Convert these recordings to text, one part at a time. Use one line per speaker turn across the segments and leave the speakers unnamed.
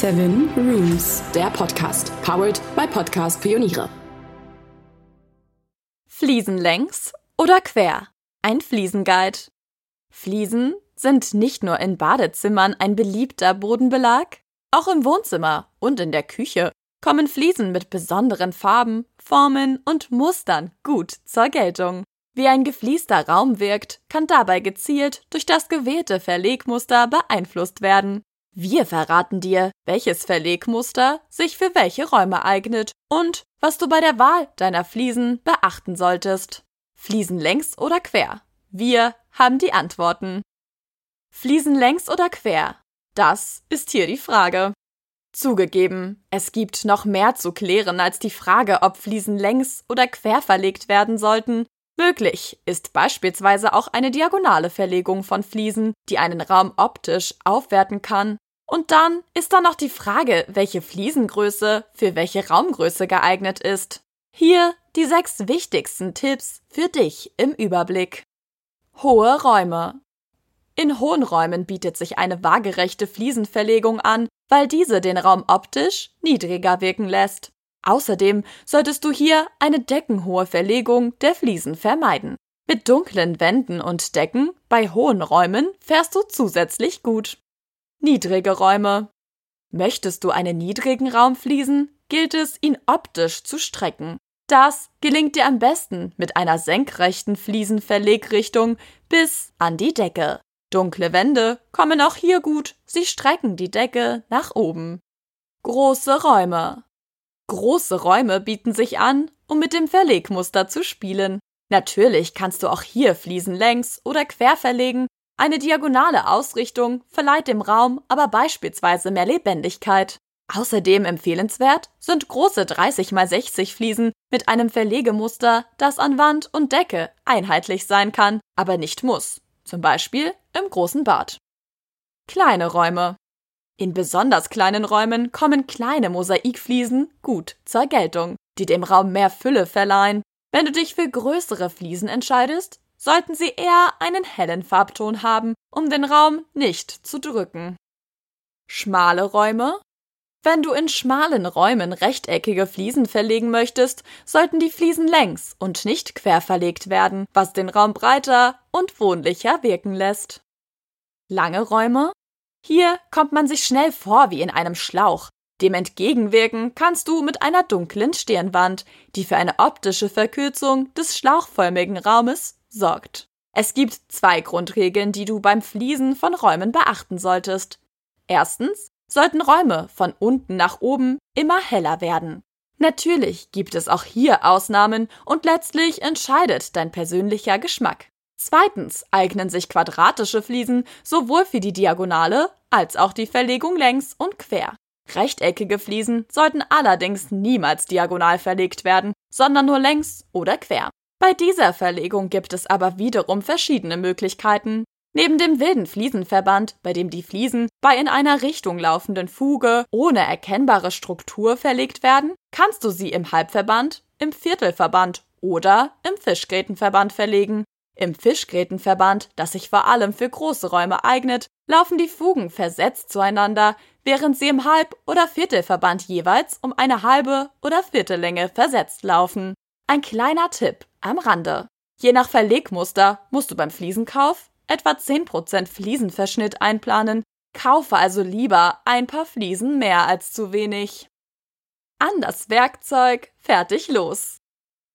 Seven Rooms, der Podcast, powered by Podcast Pioniere.
Fliesen längs oder quer? Ein Fliesenguide. Fliesen sind nicht nur in Badezimmern ein beliebter Bodenbelag, auch im Wohnzimmer und in der Küche kommen Fliesen mit besonderen Farben, Formen und Mustern gut zur Geltung. Wie ein gefliester Raum wirkt, kann dabei gezielt durch das gewählte Verlegmuster beeinflusst werden. Wir verraten dir, welches Verlegmuster sich für welche Räume eignet und was du bei der Wahl deiner Fliesen beachten solltest. Fliesen längs oder quer? Wir haben die Antworten. Fliesen längs oder quer? Das ist hier die Frage. Zugegeben, es gibt noch mehr zu klären als die Frage, ob Fliesen längs oder quer verlegt werden sollten. Möglich ist beispielsweise auch eine diagonale Verlegung von Fliesen, die einen Raum optisch aufwerten kann. Und dann ist da noch die Frage, welche Fliesengröße für welche Raumgröße geeignet ist. Hier die sechs wichtigsten Tipps für dich im Überblick. Hohe Räume. In hohen Räumen bietet sich eine waagerechte Fliesenverlegung an, weil diese den Raum optisch niedriger wirken lässt. Außerdem solltest du hier eine deckenhohe Verlegung der Fliesen vermeiden. Mit dunklen Wänden und Decken bei hohen Räumen fährst du zusätzlich gut. Niedrige Räume. Möchtest du einen niedrigen Raum fließen, gilt es, ihn optisch zu strecken. Das gelingt dir am besten mit einer senkrechten Fliesenverlegrichtung bis an die Decke. Dunkle Wände kommen auch hier gut, sie strecken die Decke nach oben. Große Räume. Große Räume bieten sich an, um mit dem Verlegmuster zu spielen. Natürlich kannst du auch hier Fliesen längs oder quer verlegen. Eine diagonale Ausrichtung verleiht dem Raum aber beispielsweise mehr Lebendigkeit. Außerdem empfehlenswert sind große 30 x 60 Fliesen mit einem Verlegemuster, das an Wand und Decke einheitlich sein kann, aber nicht muss. Zum Beispiel im großen Bad. Kleine Räume. In besonders kleinen Räumen kommen kleine Mosaikfliesen gut zur Geltung, die dem Raum mehr Fülle verleihen. Wenn du dich für größere Fliesen entscheidest, sollten sie eher einen hellen Farbton haben, um den Raum nicht zu drücken. Schmale Räume wenn du in schmalen Räumen rechteckige Fliesen verlegen möchtest, sollten die Fliesen längs und nicht quer verlegt werden, was den Raum breiter und wohnlicher wirken lässt. Lange Räume hier kommt man sich schnell vor wie in einem Schlauch. Dem entgegenwirken kannst du mit einer dunklen Stirnwand, die für eine optische Verkürzung des schlauchförmigen Raumes sorgt. Es gibt zwei Grundregeln, die du beim Fließen von Räumen beachten solltest. Erstens sollten Räume von unten nach oben immer heller werden. Natürlich gibt es auch hier Ausnahmen und letztlich entscheidet dein persönlicher Geschmack. Zweitens eignen sich quadratische Fliesen sowohl für die Diagonale als auch die Verlegung längs und quer. Rechteckige Fliesen sollten allerdings niemals diagonal verlegt werden, sondern nur längs oder quer. Bei dieser Verlegung gibt es aber wiederum verschiedene Möglichkeiten. Neben dem wilden Fliesenverband, bei dem die Fliesen bei in einer Richtung laufenden Fuge ohne erkennbare Struktur verlegt werden, kannst du sie im Halbverband, im Viertelverband oder im Fischgrätenverband verlegen. Im Fischgrätenverband, das sich vor allem für große Räume eignet, laufen die Fugen versetzt zueinander, während sie im Halb- oder Viertelverband jeweils um eine halbe oder Viertellänge versetzt laufen. Ein kleiner Tipp am Rande. Je nach Verlegmuster musst du beim Fliesenkauf etwa 10% Fliesenverschnitt einplanen, kaufe also lieber ein paar Fliesen mehr als zu wenig. An das Werkzeug, fertig los.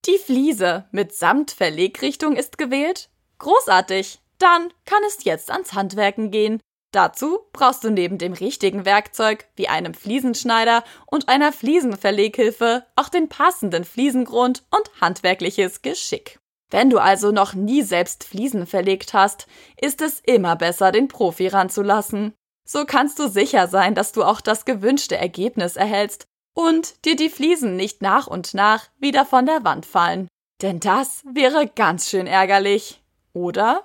Die Fliese mit Samtverlegrichtung ist gewählt? Großartig! Dann kann es jetzt ans Handwerken gehen. Dazu brauchst du neben dem richtigen Werkzeug wie einem Fliesenschneider und einer Fliesenverleghilfe auch den passenden Fliesengrund und handwerkliches Geschick. Wenn du also noch nie selbst Fliesen verlegt hast, ist es immer besser, den Profi ranzulassen. So kannst du sicher sein, dass du auch das gewünschte Ergebnis erhältst und dir die Fliesen nicht nach und nach wieder von der Wand fallen. Denn das wäre ganz schön ärgerlich, oder?